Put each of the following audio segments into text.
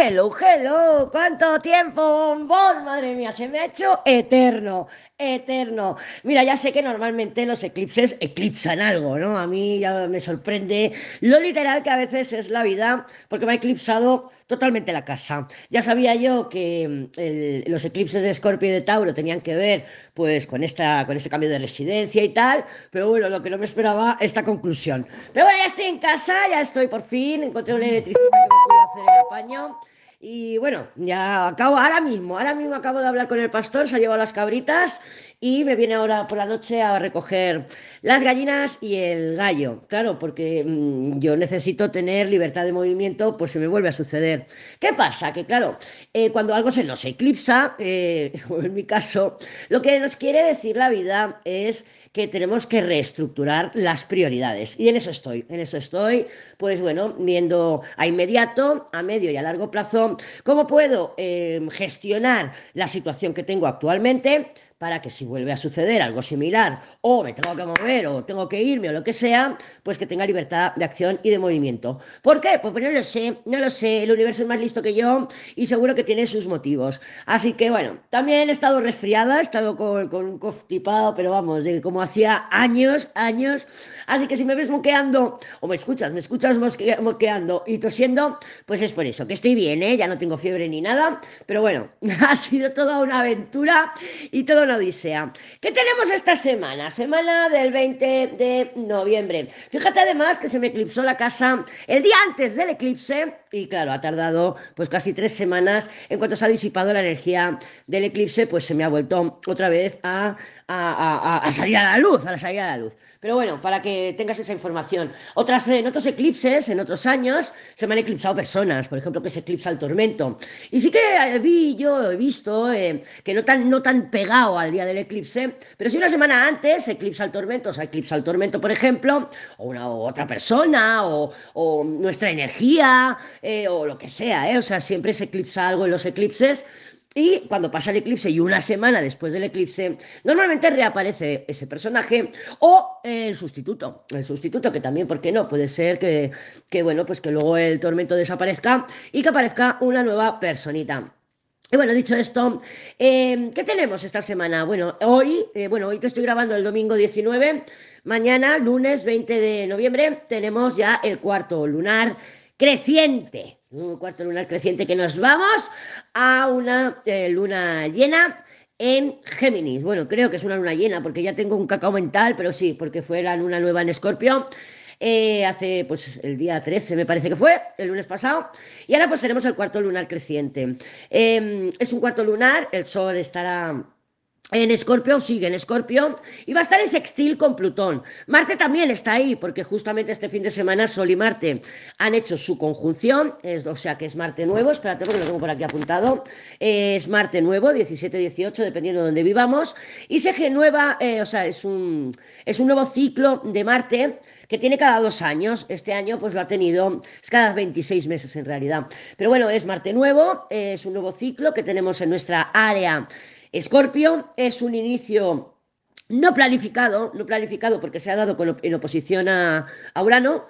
Hello, hello, ¿cuánto tiempo, bombón? Madre mía, se me ha hecho eterno, eterno. Mira, ya sé que normalmente los eclipses eclipsan algo, ¿no? A mí ya me sorprende lo literal que a veces es la vida, porque me ha eclipsado totalmente la casa. Ya sabía yo que mm, el- los eclipses de Escorpio y de Tauro tenían que ver, pues, con esta, con este cambio de residencia y tal, pero bueno, lo que no me esperaba, esta conclusión. Pero bueno, ya estoy en casa, ya estoy por fin, encontré un electricista que me pudo hacer el apaño. Y bueno, ya acabo, ahora mismo, ahora mismo acabo de hablar con el pastor, se ha llevado las cabritas y me viene ahora por la noche a recoger las gallinas y el gallo. Claro, porque mm, yo necesito tener libertad de movimiento por si me vuelve a suceder. ¿Qué pasa? Que claro, eh, cuando algo se nos eclipsa, eh, en mi caso, lo que nos quiere decir la vida es que tenemos que reestructurar las prioridades. Y en eso estoy, en eso estoy, pues bueno, viendo a inmediato, a medio y a largo plazo, cómo puedo eh, gestionar la situación que tengo actualmente para que si vuelve a suceder algo similar o me tengo que mover o tengo que irme o lo que sea, pues que tenga libertad de acción y de movimiento. ¿Por qué? Pues no lo sé, no lo sé, el universo es más listo que yo y seguro que tiene sus motivos. Así que bueno, también he estado resfriada, he estado con, con un constipado, pero vamos, de como hacía años, años. Así que si me ves moqueando o me escuchas, me escuchas mosque- moqueando y tosiendo, pues es por eso, que estoy bien, ¿eh? ya no tengo fiebre ni nada, pero bueno, ha sido toda una aventura y toda odisea. ¿Qué tenemos esta semana? Semana del 20 de noviembre. Fíjate además que se me eclipsó la casa el día antes del eclipse y claro, ha tardado pues casi tres semanas. En cuanto se ha disipado la energía del eclipse, pues se me ha vuelto otra vez a, a- a- salir a la luz, a la luz. Pero bueno, para que tengas esa información. Otras, en otros eclipses, en otros años, se me han eclipsado personas, por ejemplo, que se eclipsa el tormento. Y sí que eh, vi, yo he visto eh, que no tan, no tan pegado al día del eclipse, pero si una semana antes eclipsa el tormento, o sea, eclipsa el tormento, por ejemplo, o una o otra persona, o, o nuestra energía, eh, o lo que sea, eh, o sea, siempre se eclipsa algo en los eclipses. Y cuando pasa el eclipse y una semana después del eclipse, normalmente reaparece ese personaje o el sustituto. El sustituto, que también, ¿por qué no? Puede ser que, que, bueno, pues que luego el tormento desaparezca y que aparezca una nueva personita. Y bueno, dicho esto, eh, ¿qué tenemos esta semana? Bueno, hoy, eh, bueno, hoy te estoy grabando el domingo 19, mañana, lunes 20 de noviembre, tenemos ya el cuarto lunar creciente, un cuarto lunar creciente que nos vamos a una eh, luna llena en Géminis. Bueno, creo que es una luna llena porque ya tengo un cacao mental, pero sí, porque fue la luna nueva en Escorpio. Eh, hace pues el día 13 me parece que fue, el lunes pasado, y ahora pues tenemos el cuarto lunar creciente. Eh, es un cuarto lunar, el sol estará en Escorpio, sigue en Escorpio, y va a estar en sextil con Plutón. Marte también está ahí, porque justamente este fin de semana Sol y Marte han hecho su conjunción, o sea que es Marte nuevo, espérate porque lo tengo por aquí apuntado, es Marte nuevo, 17-18, dependiendo de donde vivamos, y se renueva, eh, o sea, es un, es un nuevo ciclo de Marte que tiene cada dos años, este año pues lo ha tenido, es cada 26 meses en realidad, pero bueno, es Marte nuevo, es un nuevo ciclo que tenemos en nuestra área Escorpio es un inicio no planificado, no planificado porque se ha dado en oposición a, a Urano.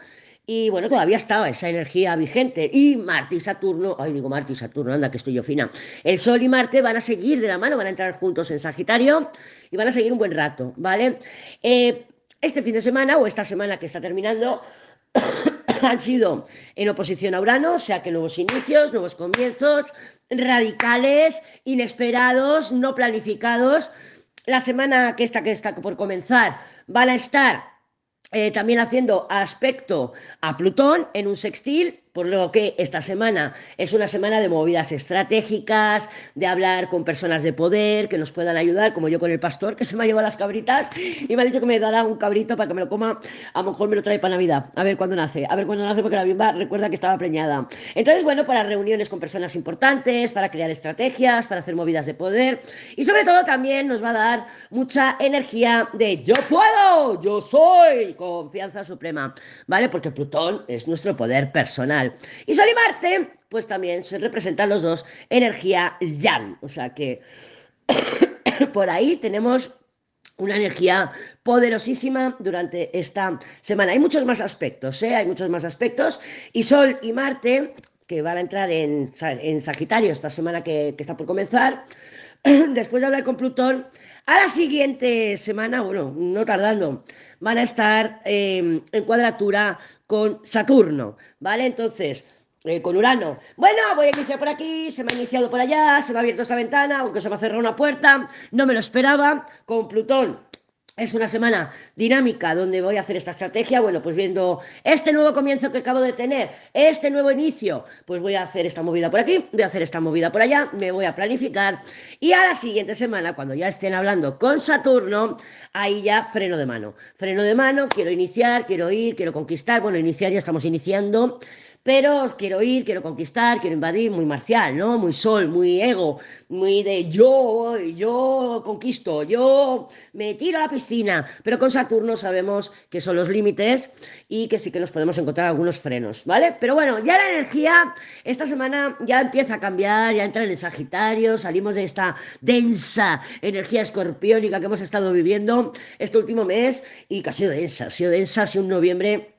Y bueno, todavía estaba esa energía vigente. Y Marte y Saturno, ay, digo Marte y Saturno, anda que estoy yo fina. El Sol y Marte van a seguir de la mano, van a entrar juntos en Sagitario y van a seguir un buen rato, ¿vale? Eh, este fin de semana o esta semana que está terminando, han sido en oposición a Urano, o sea que nuevos inicios, nuevos comienzos, radicales, inesperados, no planificados. La semana que está, que está por comenzar van a estar eh, también haciendo aspecto a Plutón en un sextil, por lo que esta semana es una semana de movidas estratégicas, de hablar con personas de poder que nos puedan ayudar, como yo con el pastor que se me ha llevado las cabritas y me ha dicho que me dará un cabrito para que me lo coma, a lo mejor me lo trae para Navidad, a ver cuándo nace, a ver cuándo nace porque la bimba recuerda que estaba preñada. Entonces, bueno, para reuniones con personas importantes, para crear estrategias, para hacer movidas de poder y sobre todo también nos va a dar mucha energía de yo puedo, yo soy, confianza suprema, ¿vale? Porque Plutón es nuestro poder personal. Y Sol y Marte, pues también se representan los dos energía yang, o sea que por ahí tenemos una energía poderosísima durante esta semana. Hay muchos más aspectos, ¿eh? hay muchos más aspectos. Y Sol y Marte que van a entrar en, en Sagitario esta semana que, que está por comenzar, después de hablar con Plutón, a la siguiente semana, bueno, no tardando, van a estar eh, en cuadratura con Saturno, ¿vale? Entonces, eh, con Urano. Bueno, voy a iniciar por aquí, se me ha iniciado por allá, se me ha abierto esa ventana, aunque se me ha cerrado una puerta, no me lo esperaba. Con Plutón es una semana dinámica donde voy a hacer esta estrategia. Bueno, pues viendo este nuevo comienzo que acabo de tener, este nuevo inicio, pues voy a hacer esta movida por aquí, voy a hacer esta movida por allá, me voy a planificar. Y a la siguiente semana, cuando ya estén hablando con Saturno, ahí ya freno de mano. Freno de mano, quiero iniciar, quiero ir, quiero conquistar. Bueno, iniciar ya estamos iniciando pero quiero ir, quiero conquistar, quiero invadir, muy marcial, ¿no? Muy sol, muy ego, muy de yo, yo conquisto, yo me tiro a la piscina, pero con Saturno sabemos que son los límites y que sí que nos podemos encontrar algunos frenos, ¿vale? Pero bueno, ya la energía esta semana ya empieza a cambiar, ya entra en el Sagitario, salimos de esta densa energía escorpiónica que hemos estado viviendo este último mes y que ha sido densa, ha sido densa, ha sido un noviembre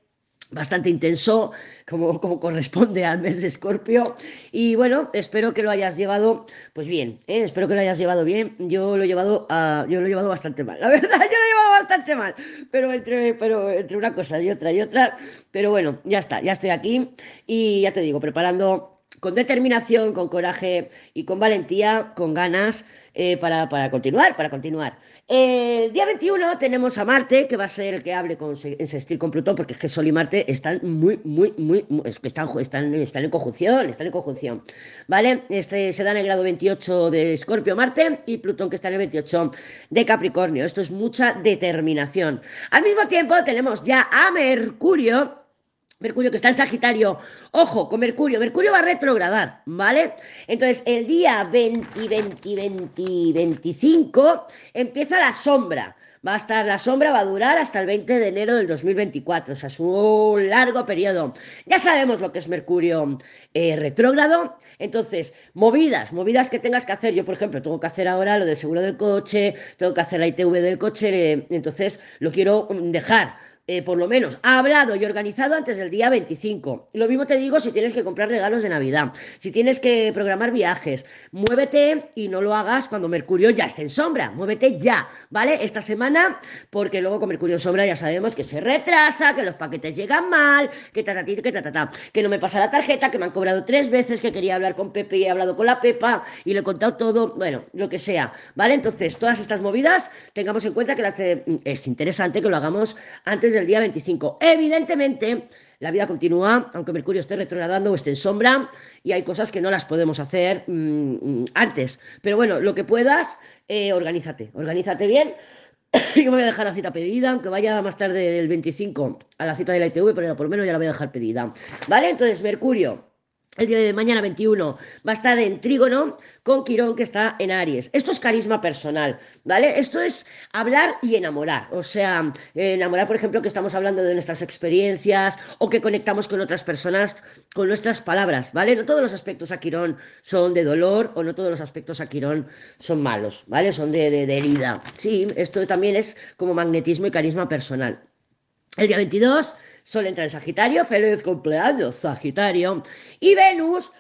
bastante intenso, como, como, corresponde al mes de Escorpio. Y bueno, espero que lo hayas llevado, pues bien, ¿eh? espero que lo hayas llevado bien. Yo lo he llevado, a, yo lo he llevado bastante mal, la verdad, yo lo he llevado bastante mal, pero entre, pero entre una cosa y otra y otra. Pero bueno, ya está, ya estoy aquí y ya te digo, preparando con determinación, con coraje y con valentía, con ganas eh, para, para, continuar, para continuar. El día 21 tenemos a Marte, que va a ser el que hable con, en sextil con Plutón, porque es que Sol y Marte están muy, muy, muy, es que están, están, están en conjunción, están en conjunción, ¿vale? Este se da en el grado 28 de Escorpio Marte y Plutón que está en el 28 de Capricornio. Esto es mucha determinación. Al mismo tiempo tenemos ya a Mercurio, Mercurio que está en Sagitario. Ojo, con Mercurio. Mercurio va a retrogradar, ¿vale? Entonces, el día 20, 20, 20, 25 empieza la sombra. Va a estar la sombra, va a durar hasta el 20 de enero del 2024. O sea, es un largo periodo. Ya sabemos lo que es Mercurio eh, retrógrado. Entonces, movidas, movidas que tengas que hacer. Yo, por ejemplo, tengo que hacer ahora lo del seguro del coche, tengo que hacer la ITV del coche. entonces, lo quiero dejar eh, por lo menos, hablado y organizado antes del día 25. Lo mismo te digo si tienes que comprar regalos de Navidad, si tienes que programar viajes, muévete y no lo hagas cuando Mercurio ya esté en sombra, muévete ya, ¿vale? Esta semana, porque luego con Mercurio en sombra ya sabemos que se retrasa, que los paquetes llegan mal, que ta, que ta, que no me pasa la tarjeta, que me han cobrado tres veces, que quería hablar con Pepe y he hablado con la Pepa y le he contado todo, bueno, lo que sea, ¿vale? Entonces, todas estas movidas, tengamos en cuenta que es interesante que lo hagamos antes de el día 25. Evidentemente, la vida continúa, aunque Mercurio esté retrogradando o esté en sombra, y hay cosas que no las podemos hacer mm, antes. Pero bueno, lo que puedas, eh, organízate, organízate bien. Yo voy a dejar la cita pedida, aunque vaya más tarde del 25 a la cita de la ITV, pero por lo menos ya la voy a dejar pedida. ¿Vale? Entonces, Mercurio el día de mañana 21 va a estar en trígono con Quirón que está en Aries. Esto es carisma personal, ¿vale? Esto es hablar y enamorar. O sea, enamorar, por ejemplo, que estamos hablando de nuestras experiencias o que conectamos con otras personas con nuestras palabras, ¿vale? No todos los aspectos a Quirón son de dolor o no todos los aspectos a Quirón son malos, ¿vale? Son de, de, de herida. Sí, esto también es como magnetismo y carisma personal. El día 22 Sol entra en Sagitario, feliz cumpleaños, Sagitario. Y Venus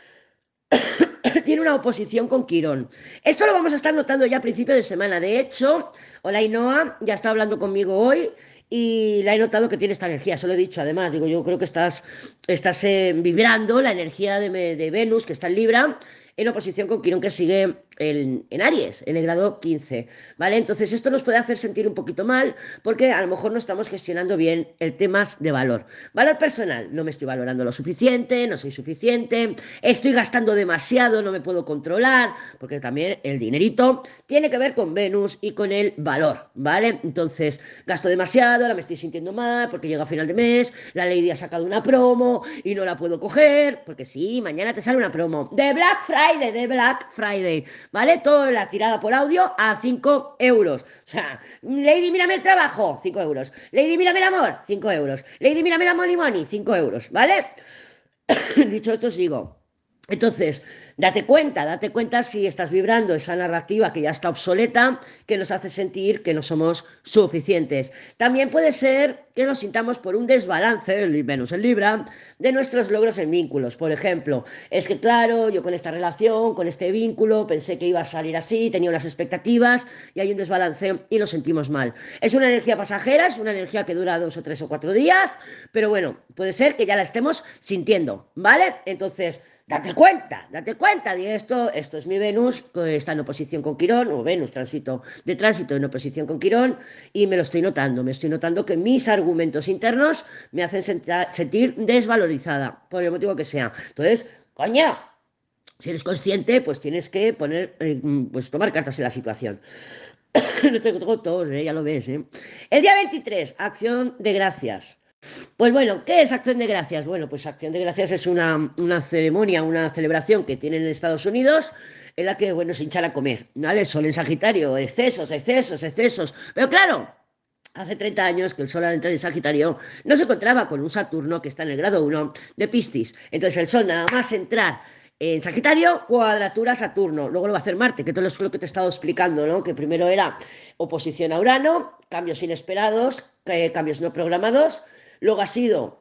tiene una oposición con Quirón. Esto lo vamos a estar notando ya a principio de semana. De hecho, Hola Inoa ya está hablando conmigo hoy y la he notado que tiene esta energía. Se lo he dicho además. Digo, yo creo que estás, estás eh, vibrando la energía de, de Venus, que está en Libra, en oposición con Quirón, que sigue en, Aries, en el grado 15, ¿vale? Entonces esto nos puede hacer sentir un poquito mal porque a lo mejor no estamos gestionando bien el tema de valor. Valor personal, no me estoy valorando lo suficiente, no soy suficiente, estoy gastando demasiado, no me puedo controlar, porque también el dinerito tiene que ver con Venus y con el valor, ¿vale? Entonces, gasto demasiado, ahora me estoy sintiendo mal porque llega a final de mes, la Lady ha sacado una promo y no la puedo coger, porque sí, mañana te sale una promo de Black Friday, de Black Friday, ¿vale? Toda la tirada por audio a 5 euros. O sea, Lady, mírame el trabajo, 5 euros. Lady, mírame el amor, 5 euros. Lady, mírame la money money, 5 euros, ¿vale? Dicho esto, sigo. Entonces, date cuenta, date cuenta si estás vibrando esa narrativa que ya está obsoleta, que nos hace sentir que no somos suficientes. También puede ser que nos sintamos por un desbalance, el en Libra, de nuestros logros en vínculos. Por ejemplo, es que claro, yo con esta relación, con este vínculo, pensé que iba a salir así, tenía unas expectativas y hay un desbalance y nos sentimos mal. Es una energía pasajera, es una energía que dura dos o tres o cuatro días, pero bueno, puede ser que ya la estemos sintiendo, ¿vale? Entonces, date cuenta, date cuenta de esto, esto es mi Venus, está en oposición con Quirón, o Venus tránsito de tránsito en oposición con Quirón, y me lo estoy notando, me estoy notando que mis argumentos internos me hacen sentir desvalorizada, por el motivo que sea. Entonces, coña, si eres consciente, pues tienes que poner, eh, pues tomar cartas en la situación. no tengo todos, ¿eh? ya lo ves. ¿eh? El día 23, acción de gracias. Pues bueno, ¿qué es Acción de Gracias? Bueno, pues Acción de Gracias es una, ceremonia, una celebración que tienen en Estados Unidos en la que, bueno, se hinchan a comer, ¿vale? Sol en Sagitario, excesos, excesos, excesos. Pero claro, hace 30 años que el Sol al entrar en Sagitario no se encontraba con un Saturno que está en el grado 1 de Piscis. Entonces el Sol nada más entrar en Sagitario, cuadratura Saturno. Luego lo va a hacer Marte, que todo es lo que te he estado explicando, ¿no? Que primero era oposición a Urano, cambios inesperados, eh, cambios no programados, Luego ha sido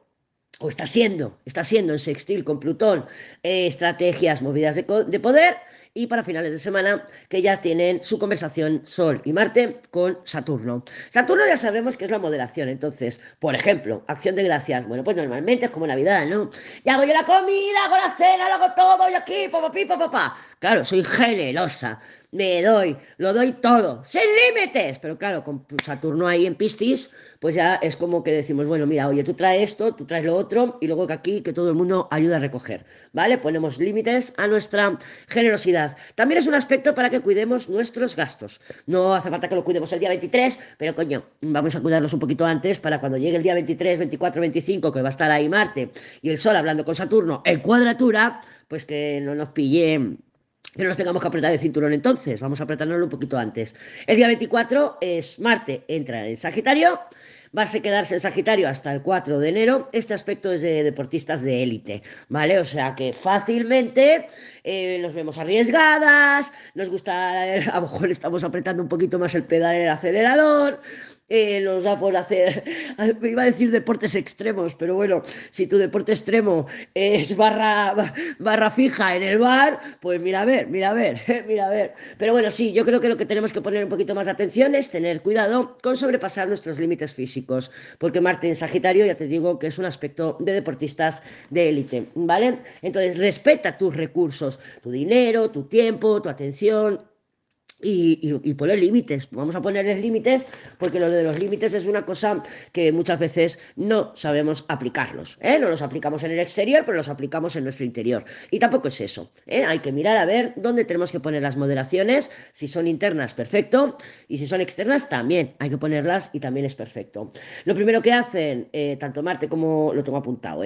o está siendo, está siendo en sextil con Plutón, eh, estrategias movidas de, de, poder y para finales de semana que ya tienen su conversación Sol y Marte con Saturno. Saturno ya sabemos que es la moderación, entonces, por ejemplo, acción de gracias, bueno, pues normalmente es como Navidad, ¿no? Y hago yo la comida, hago la cena, lo hago todo, y aquí, papá, papá, papá. Claro, soy generosa, me doy, lo doy todo, sin límites. Pero claro, con Saturno ahí en Piscis, pues ya es como que decimos, bueno, mira, oye, tú traes esto, tú traes lo otro, y luego que aquí que todo el mundo ayuda a recoger, ¿vale? Ponemos límites a nuestra generosidad. También es un aspecto para que cuidemos nuestros gastos. No hace falta que lo cuidemos el día 23, pero coño, vamos a cuidarlos un poquito antes para cuando llegue el día 23, 24, 25, que va a estar ahí Marte y el Sol hablando con Saturno en cuadratura, pues que no nos pillen que no nos tengamos que apretar el cinturón entonces, vamos a apretárnoslo un poquito antes. El día 24 es Marte, entra en Sagitario, va a quedarse en Sagitario hasta el 4 de enero. Este aspecto es de deportistas de élite, ¿vale? O sea que fácilmente eh, nos vemos arriesgadas, nos gusta, a lo mejor estamos apretando un poquito más el pedal en el acelerador, eh, nos da por hacer, iba a decir deportes extremos, pero bueno, si tu deporte extremo es barra, barra fija en el bar, pues mira a ver, mira a ver, mira a ver. Pero bueno, sí, yo creo que lo que tenemos que poner un poquito más de atención es tener cuidado con sobrepasar nuestros límites físicos, porque Marte en Sagitario, ya te digo que es un aspecto de deportistas de élite, ¿vale? Entonces, respeta tus recursos, tu dinero, tu tiempo, tu atención, y, poner límites. Vamos a ponerles límites porque lo de los límites es una cosa que muchas veces no sabemos aplicarlos. ¿eh? No los aplicamos en el exterior, pero los aplicamos en nuestro interior. Y tampoco es eso. ¿eh? Hay que mirar a ver dónde tenemos que poner las moderaciones. Si son internas, perfecto. Y si son externas, también hay que ponerlas y también es perfecto. Lo primero que hacen, eh, tanto Marte como... Lo tengo apuntado,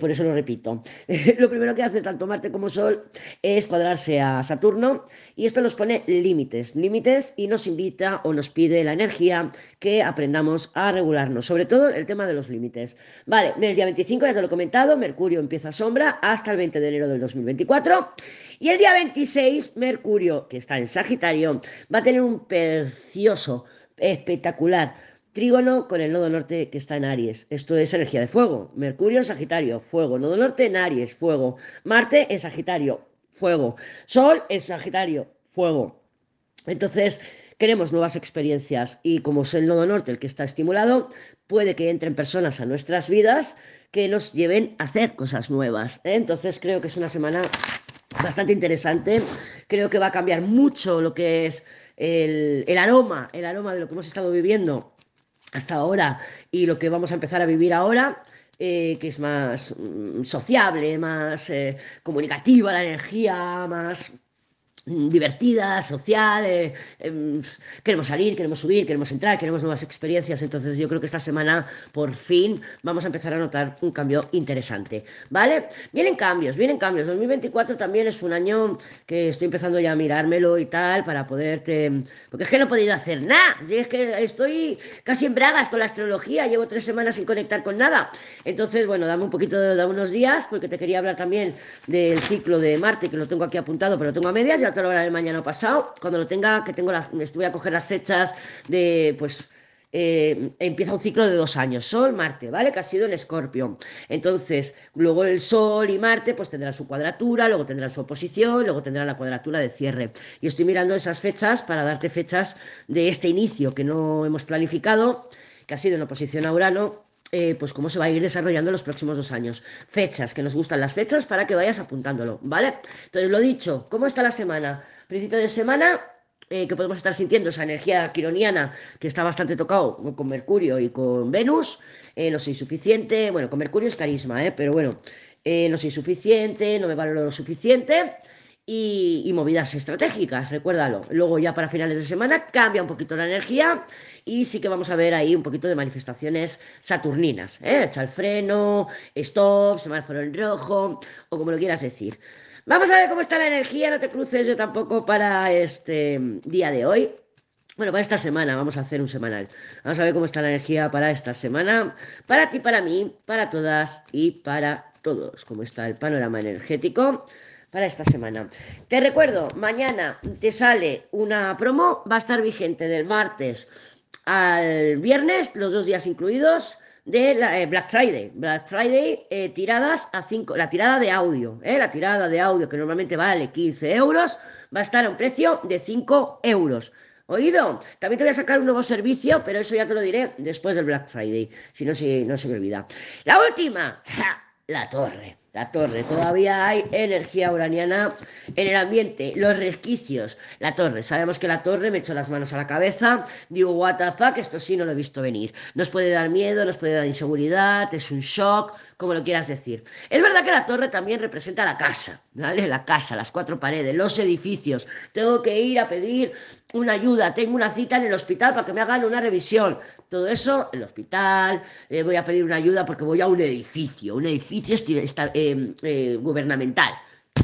por eso lo repito. lo primero que hace tanto Marte como Sol es cuadrarse a Saturno y esto nos pone límites límites, límites y nos invita o nos pide la energía que aprendamos a regularnos, sobre todo el tema de los límites. Vale, el día 25 ya te lo he comentado, Mercurio empieza sombra hasta el 20 de enero del 2024 y el día 26 Mercurio, que está en Sagitario, va a tener un precioso, espectacular Trígono con el nodo norte que está en Aries. Esto es energía de fuego. Mercurio Sagitario, fuego. Nodo norte en Aries, fuego. Marte en Sagitario, fuego. Sol en Sagitario, fuego. Entonces, queremos nuevas experiencias y como es el nodo norte el que está estimulado, puede que entren personas a nuestras vidas que nos lleven a hacer cosas nuevas. ¿eh? Entonces, creo que es una semana bastante interesante. Creo que va a cambiar mucho lo que es el, aroma, el aroma de lo que hemos estado viviendo hasta ahora y lo que vamos a empezar a vivir ahora. Eh, que es más mm, sociable, más eh, comunicativa la energía, más divertida, social, em, queremos salir, queremos subir, queremos entrar, queremos nuevas experiencias, entonces yo creo que esta semana por fin vamos a empezar a notar un cambio interesante, ¿vale? Vienen cambios, vienen cambios, 2024 también es un año que estoy empezando ya a mirármelo y tal para poderte, porque es que no he podido hacer nada, es que estoy casi en bragas con la astrología, llevo tres semanas sin conectar con nada, entonces bueno, dame un poquito, de unos días, porque te quería hablar también del ciclo de Marte, que lo tengo aquí apuntado, pero lo tengo a medias, ya te lo hablaré mañana pasado, cuando lo tenga, que tengo las, voy a coger las fechas de, pues, eh, empieza un ciclo de dos años, Sol, Marte, ¿vale? Que ha sido en Escorpio. Entonces, luego el Sol y Marte, pues tendrán su cuadratura, luego tendrán su oposición, luego tendrán la cuadratura de cierre. Y estoy mirando esas fechas para darte fechas de este inicio que no hemos planificado, que ha sido en oposición a Urano, eh, pues cómo se va a ir desarrollando en los próximos dos años. Fechas, que nos gustan las fechas para que vayas apuntándolo, ¿vale? Entonces, lo dicho, ¿cómo está la semana? Principio de semana, eh, que podemos estar sintiendo esa energía quironiana que está bastante tocado con Mercurio y con Venus. Eh, no soy suficiente, bueno, con Mercurio es carisma, ¿eh? pero bueno, no soy suficiente, no me valoro lo suficiente y, movidas estratégicas, recuérdalo. Luego ya para finales de semana cambia un poquito la energía y sí que vamos a ver ahí un poquito de manifestaciones saturninas, ¿eh? echa el freno, stop, semáforo en rojo o como lo quieras decir. Vamos a ver cómo está la energía, no te cruces yo tampoco para este día de hoy. Bueno, para esta semana, vamos a hacer un semanal. Vamos a ver cómo está la energía para esta semana, para ti, para mí, para todas y para todos. Cómo está el panorama energético para esta semana. Te recuerdo, mañana te sale una promo, va a estar vigente del martes al viernes, los dos días incluidos, de la, eh, Black Friday. Black Friday, eh, tiradas a 5, la tirada de audio, eh, la tirada de audio que normalmente vale 15 euros, va a estar a un precio de 5 euros. ¿Oído? También te voy a sacar un nuevo servicio, pero eso ya te lo diré después del Black Friday, si no, no se me olvida. La última, la torre la torre. Todavía hay energía uraniana en el ambiente. Los resquicios. La torre. Sabemos que la torre me echó las manos a la cabeza. Digo, what the fuck, esto sí no lo he visto venir. Nos puede dar miedo, nos puede dar inseguridad, es un shock, como lo quieras decir. Es verdad que la torre también representa la casa, ¿vale? La casa, las cuatro paredes, los edificios. Tengo que ir a pedir una ayuda, tengo una cita en el hospital para que me hagan una revisión. Todo eso, el hospital, eh, voy a pedir una ayuda porque voy a un edificio, un edificio eh, eh, gubernamental.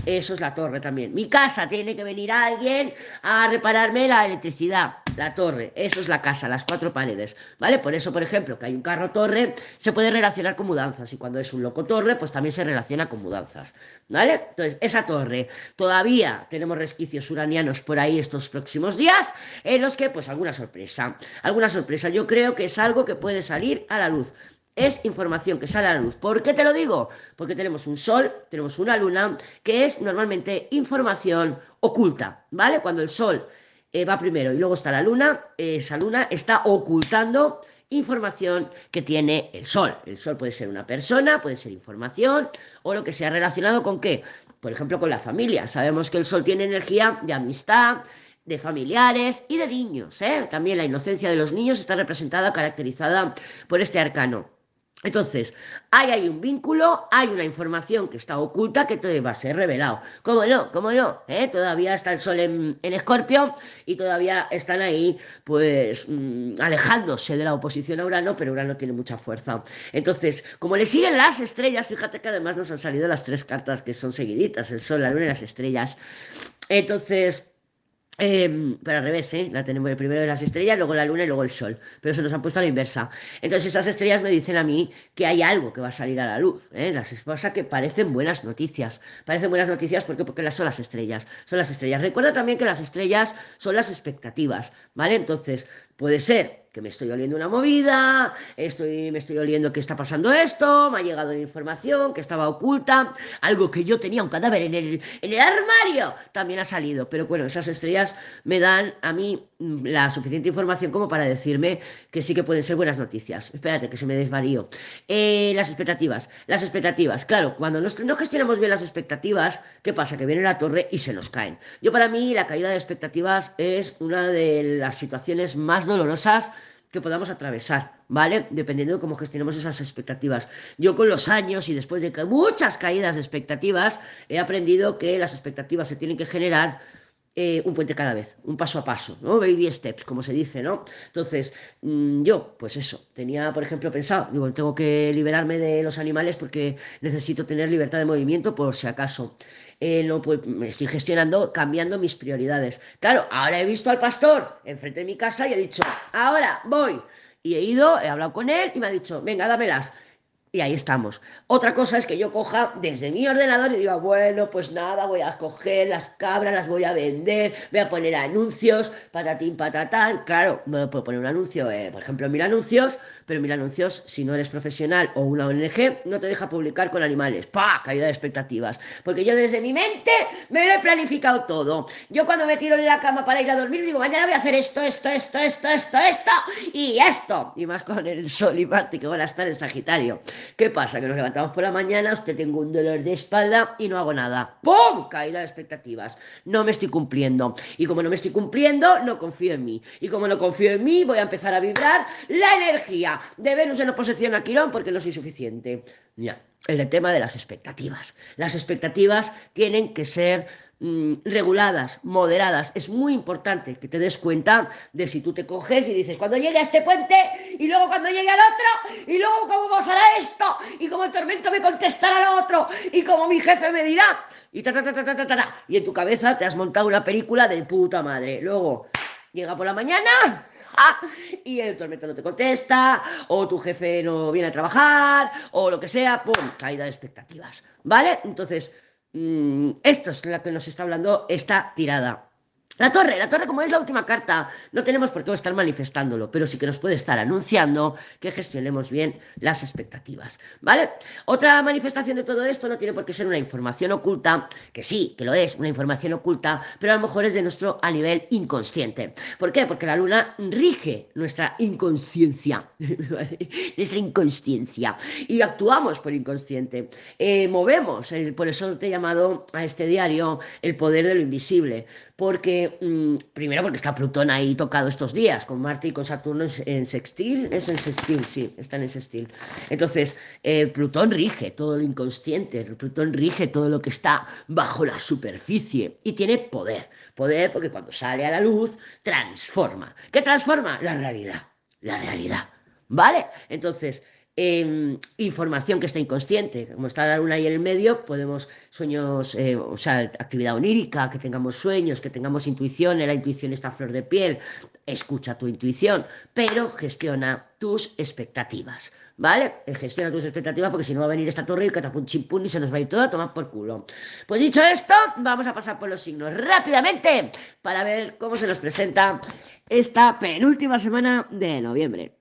Eso es la torre también. Mi casa tiene que venir alguien a repararme la electricidad. La torre, eso es la casa, las cuatro paredes. ¿Vale? Por eso, por ejemplo, que hay un carro torre, se puede relacionar con mudanzas. Y cuando es un loco torre, pues también se relaciona con mudanzas. ¿Vale? Entonces, esa torre, todavía tenemos resquicios uranianos por ahí estos próximos días, en los que, pues, alguna sorpresa. Alguna sorpresa. Yo creo que es algo que puede salir a la luz es información que sale a la luz. ¿Por qué te lo digo? Porque tenemos un sol, tenemos una luna, que es normalmente información oculta, ¿vale? Cuando el sol eh, va primero y luego está la luna, esa luna está ocultando información que tiene el sol. El sol puede ser una persona, puede ser información o lo que sea relacionado con qué. Por ejemplo, con la familia. Sabemos que el sol tiene energía de amistad, de familiares y de niños. ¿eh? También la inocencia de los niños está representada, caracterizada por este arcano. Entonces, hay ahí un vínculo, hay una información que está oculta que todavía va a ser revelado. ¿Cómo no? ¿Cómo no? ¿Eh? Todavía está el sol en, Escorpio y todavía están ahí, pues, mm, alejándose de la oposición a Urano, pero Urano tiene mucha fuerza. Entonces, como le siguen las estrellas, fíjate que además nos han salido las tres cartas que son seguiditas, el sol, la luna y las estrellas. Entonces, Em, pero al revés, ¿eh? La tenemos primero las estrellas, luego la luna y luego el sol. Pero se nos han puesto a la inversa. Entonces esas estrellas me dicen a mí que hay algo que va a salir a la luz. ¿eh? Las pasa que parecen buenas noticias. Parecen buenas noticias porque, porque son las estrellas. Son las estrellas. Recuerda también que las estrellas son las expectativas. ¿Vale? Entonces, puede ser que me estoy oliendo una movida, estoy, me estoy oliendo que está pasando esto, me ha llegado información que estaba oculta, algo que yo tenía un cadáver en el, en el armario, también ha salido. Pero bueno, esas estrellas me dan a mí la suficiente información como para decirme que sí que pueden ser buenas noticias. Espérate, que se me desvarío. Eh, las expectativas. Las expectativas. Claro, cuando no gestionamos bien las expectativas, ¿qué pasa? Que viene la torre y se nos caen. Yo para mí la caída de expectativas es una de las situaciones más dolorosas que podamos atravesar, ¿vale? Dependiendo de cómo gestionemos esas expectativas. Yo con los años y después de muchas caídas de expectativas, he aprendido que las expectativas se tienen que generar eh, un puente cada vez, un paso a paso, ¿no? Baby steps, como se dice, ¿no? Entonces, mm, yo, pues eso, tenía, por ejemplo, pensado, digo, tengo que liberarme de los animales porque necesito tener libertad de movimiento por si acaso. Eh, no, pues me estoy gestionando, cambiando mis prioridades. Claro, ahora he visto al pastor enfrente de mi casa y he dicho, ahora voy. Y he ido, he hablado con él y me ha dicho, venga, dámelas. Y ahí estamos. Otra cosa es que yo coja desde mi ordenador y diga, bueno, pues nada, voy a coger las cabras, las voy a vender, voy a poner anuncios, patatín, patatán. Claro, me puedo poner un anuncio, eh, por ejemplo, mil anuncios, pero mil anuncios, si no eres profesional o una ONG, no te deja publicar con animales. ¡Pah! Caída de expectativas. Porque yo desde mi mente me lo he planificado todo. Yo cuando me tiro en la cama para ir a dormir, digo, mañana voy a hacer esto, esto, esto, esto, esto, esto y esto. Y más con el sol y Marte que van a estar en Sagitario. ¿Qué pasa? Que nos levantamos por la mañana, usted tengo un dolor de espalda y no hago nada. ¡Pum! Caída de expectativas. No me estoy cumpliendo. Y como no me estoy cumpliendo, no confío en mí. Y como no confío en mí, voy a empezar a vibrar la energía de Venus en oposición a Quirón porque no soy suficiente. Ya, el tema de las expectativas. Las expectativas tienen que ser Mm, reguladas, moderadas. Es muy importante que te des cuenta de si tú te coges y dices, cuando llegue a este puente, y luego cuando llegue al otro, y luego cómo pasará esto, y como el tormento me contestará al otro, y como mi jefe me dirá, y ta, ta, ta, ta, ta, ta, y en tu cabeza te has montado una película de puta madre. Luego llega por la mañana, y el tormento no te contesta, o tu jefe no viene a trabajar, o lo que sea, ¡pum! Caída de expectativas, ¿vale? Entonces, Mm, esto es lo que nos está hablando esta tirada. La torre, la torre como es la última carta, no tenemos por qué estar manifestándolo, pero sí que nos puede estar anunciando que gestionemos bien las expectativas, ¿vale? Otra manifestación de todo esto no tiene por qué ser una información oculta, que sí, que lo es, una información oculta, pero a lo mejor es de nuestro a nivel inconsciente. ¿Por qué? Porque la luna rige nuestra inconsciencia, nuestra inconsciencia, y actuamos por inconsciente, eh, movemos, por eso te he llamado a este diario el poder de lo invisible, porque Mm, primero porque está Plutón ahí tocado estos días, con Marte y con Saturno en, sextil, es en sextil, sí, están en sextil. Entonces, eh, Plutón rige todo lo inconsciente, Plutón rige todo lo que está bajo la superficie y tiene poder, poder porque cuando sale a la luz, transforma. ¿Qué transforma? La realidad, la realidad, ¿vale? Entonces, Em, información que está inconsciente. Como está la luna ahí en el medio, podemos sueños, eh, o sea, actividad onírica, que tengamos sueños, que tengamos intuición, la intuición está flor de piel, escucha tu intuición, pero gestiona tus expectativas. ¿Vale? Eh, gestiona tus expectativas porque si no va a venir esta torre y catapum chimpún y se nos va a ir todo a tomar por culo. Pues dicho esto, vamos a pasar por los signos rápidamente para ver cómo se nos presenta esta penúltima semana de noviembre.